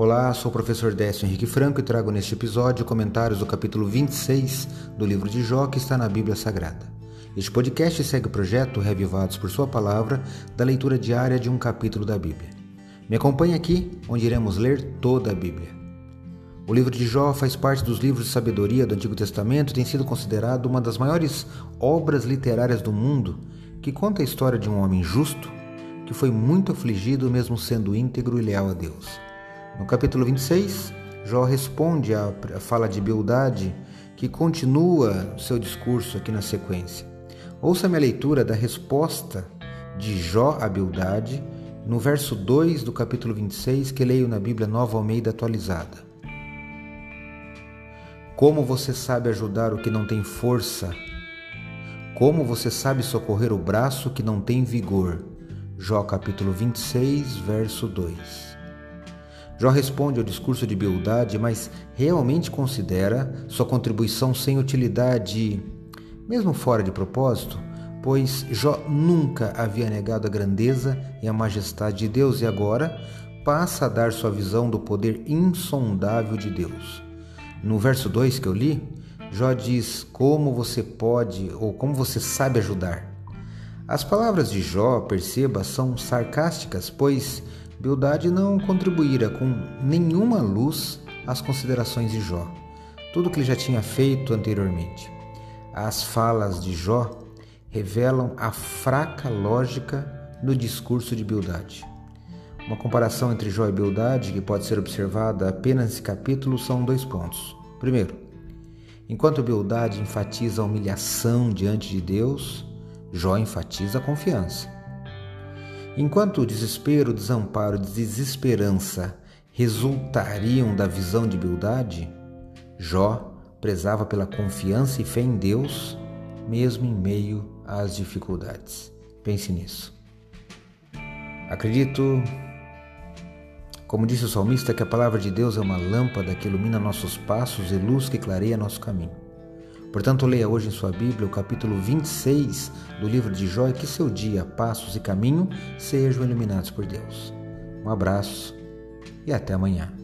Olá, sou o professor Décio Henrique Franco e trago neste episódio comentários do capítulo 26 do livro de Jó que está na Bíblia Sagrada. Este podcast segue o projeto Revivados por Sua Palavra da leitura diária de um capítulo da Bíblia. Me acompanhe aqui, onde iremos ler toda a Bíblia. O livro de Jó faz parte dos livros de sabedoria do Antigo Testamento e tem sido considerado uma das maiores obras literárias do mundo, que conta a história de um homem justo que foi muito afligido mesmo sendo íntegro e leal a Deus. No capítulo 26, Jó responde à fala de Bildade, que continua seu discurso aqui na sequência. Ouça minha leitura da resposta de Jó a Bildade, no verso 2 do capítulo 26, que leio na Bíblia Nova Almeida atualizada. Como você sabe ajudar o que não tem força? Como você sabe socorrer o braço que não tem vigor? Jó capítulo 26, verso 2. Jó responde ao discurso de Bildade, mas realmente considera sua contribuição sem utilidade, mesmo fora de propósito, pois Jó nunca havia negado a grandeza e a majestade de Deus e agora passa a dar sua visão do poder insondável de Deus. No verso 2 que eu li, Jó diz como você pode ou como você sabe ajudar. As palavras de Jó, perceba, são sarcásticas, pois Bildade não contribuíra com nenhuma luz às considerações de Jó, tudo que ele já tinha feito anteriormente. As falas de Jó revelam a fraca lógica no discurso de Bildade. Uma comparação entre Jó e Bildade, que pode ser observada apenas nesse capítulo, são dois pontos. Primeiro, enquanto Bildade enfatiza a humilhação diante de Deus, Jó enfatiza a confiança. Enquanto o desespero, o desamparo e desesperança resultariam da visão de Bildade, Jó prezava pela confiança e fé em Deus, mesmo em meio às dificuldades. Pense nisso. Acredito, como disse o salmista, que a palavra de Deus é uma lâmpada que ilumina nossos passos e luz que clareia nosso caminho. Portanto, leia hoje em sua Bíblia o capítulo 26 do livro de Jó e que seu dia, passos e caminho sejam iluminados por Deus. Um abraço e até amanhã.